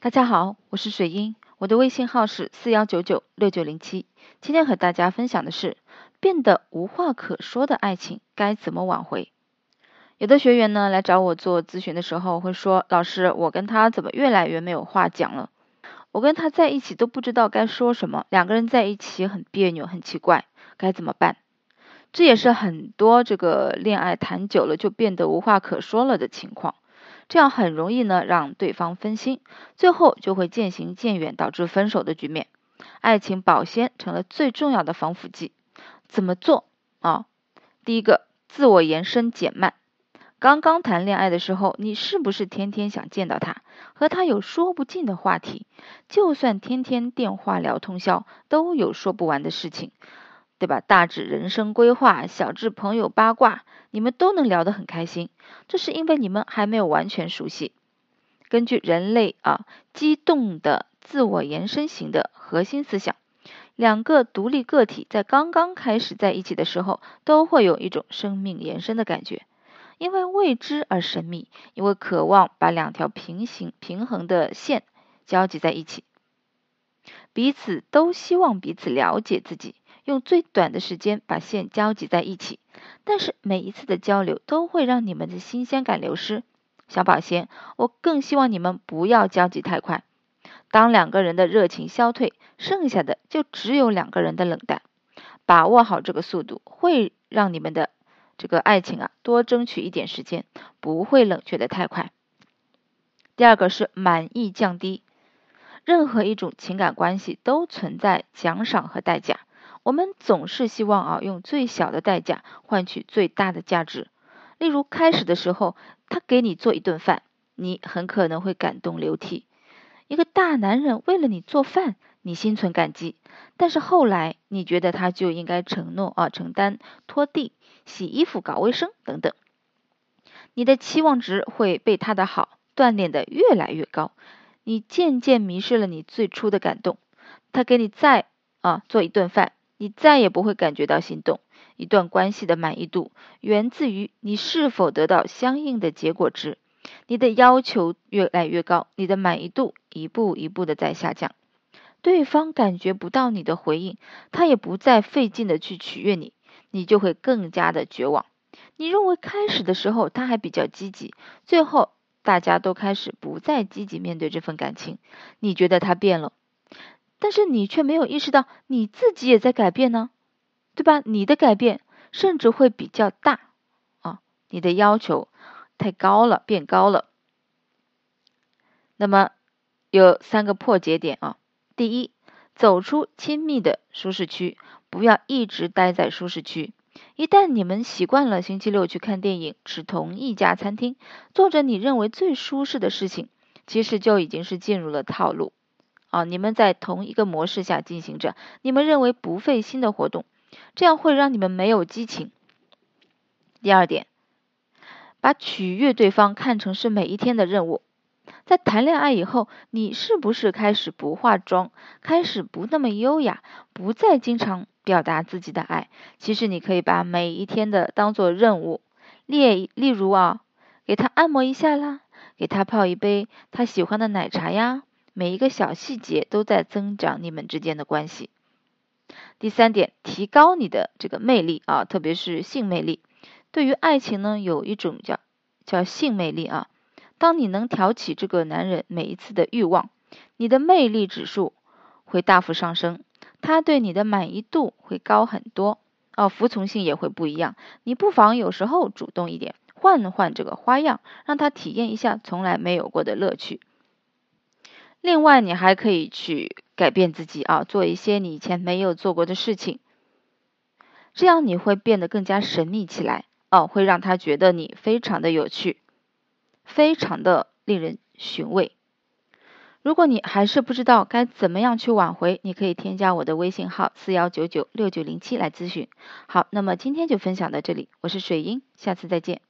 大家好，我是水英，我的微信号是四幺九九六九零七。今天和大家分享的是，变得无话可说的爱情该怎么挽回？有的学员呢来找我做咨询的时候会说，老师，我跟他怎么越来越没有话讲了？我跟他在一起都不知道该说什么，两个人在一起很别扭，很奇怪，该怎么办？这也是很多这个恋爱谈久了就变得无话可说了的情况。这样很容易呢，让对方分心，最后就会渐行渐远，导致分手的局面。爱情保鲜成了最重要的防腐剂。怎么做啊？第一个，自我延伸减慢。刚刚谈恋爱的时候，你是不是天天想见到他，和他有说不尽的话题？就算天天电话聊通宵，都有说不完的事情。对吧？大致人生规划，小至朋友八卦，你们都能聊得很开心。这是因为你们还没有完全熟悉。根据人类啊，激动的自我延伸型的核心思想，两个独立个体在刚刚开始在一起的时候，都会有一种生命延伸的感觉，因为未知而神秘，因为渴望把两条平行平衡的线交集在一起，彼此都希望彼此了解自己。用最短的时间把线交集在一起，但是每一次的交流都会让你们的新鲜感流失。小保鲜，我更希望你们不要交集太快。当两个人的热情消退，剩下的就只有两个人的冷淡。把握好这个速度，会让你们的这个爱情啊多争取一点时间，不会冷却的太快。第二个是满意降低，任何一种情感关系都存在奖赏和代价。我们总是希望啊，用最小的代价换取最大的价值。例如，开始的时候，他给你做一顿饭，你很可能会感动流涕。一个大男人为了你做饭，你心存感激。但是后来，你觉得他就应该承诺啊，承担拖地、洗衣服、搞卫生等等。你的期望值会被他的好锻炼的越来越高，你渐渐迷失了你最初的感动。他给你再啊做一顿饭。你再也不会感觉到心动。一段关系的满意度源自于你是否得到相应的结果值。你的要求越来越高，你的满意度一步一步的在下降。对方感觉不到你的回应，他也不再费劲的去取悦你，你就会更加的绝望。你认为开始的时候他还比较积极，最后大家都开始不再积极面对这份感情，你觉得他变了。但是你却没有意识到你自己也在改变呢，对吧？你的改变甚至会比较大啊，你的要求太高了，变高了。那么有三个破解点啊，第一，走出亲密的舒适区，不要一直待在舒适区。一旦你们习惯了星期六去看电影，吃同一家餐厅，做着你认为最舒适的事情，其实就已经是进入了套路。啊，你们在同一个模式下进行着你们认为不费心的活动，这样会让你们没有激情。第二点，把取悦对方看成是每一天的任务。在谈恋爱以后，你是不是开始不化妆，开始不那么优雅，不再经常表达自己的爱？其实你可以把每一天的当做任务例，例如啊，给他按摩一下啦，给他泡一杯他喜欢的奶茶呀。每一个小细节都在增长你们之间的关系。第三点，提高你的这个魅力啊，特别是性魅力。对于爱情呢，有一种叫叫性魅力啊。当你能挑起这个男人每一次的欲望，你的魅力指数会大幅上升，他对你的满意度会高很多哦，服从性也会不一样。你不妨有时候主动一点，换换这个花样，让他体验一下从来没有过的乐趣。另外，你还可以去改变自己啊，做一些你以前没有做过的事情，这样你会变得更加神秘起来哦，会让他觉得你非常的有趣，非常的令人寻味。如果你还是不知道该怎么样去挽回，你可以添加我的微信号四幺九九六九零七来咨询。好，那么今天就分享到这里，我是水英，下次再见。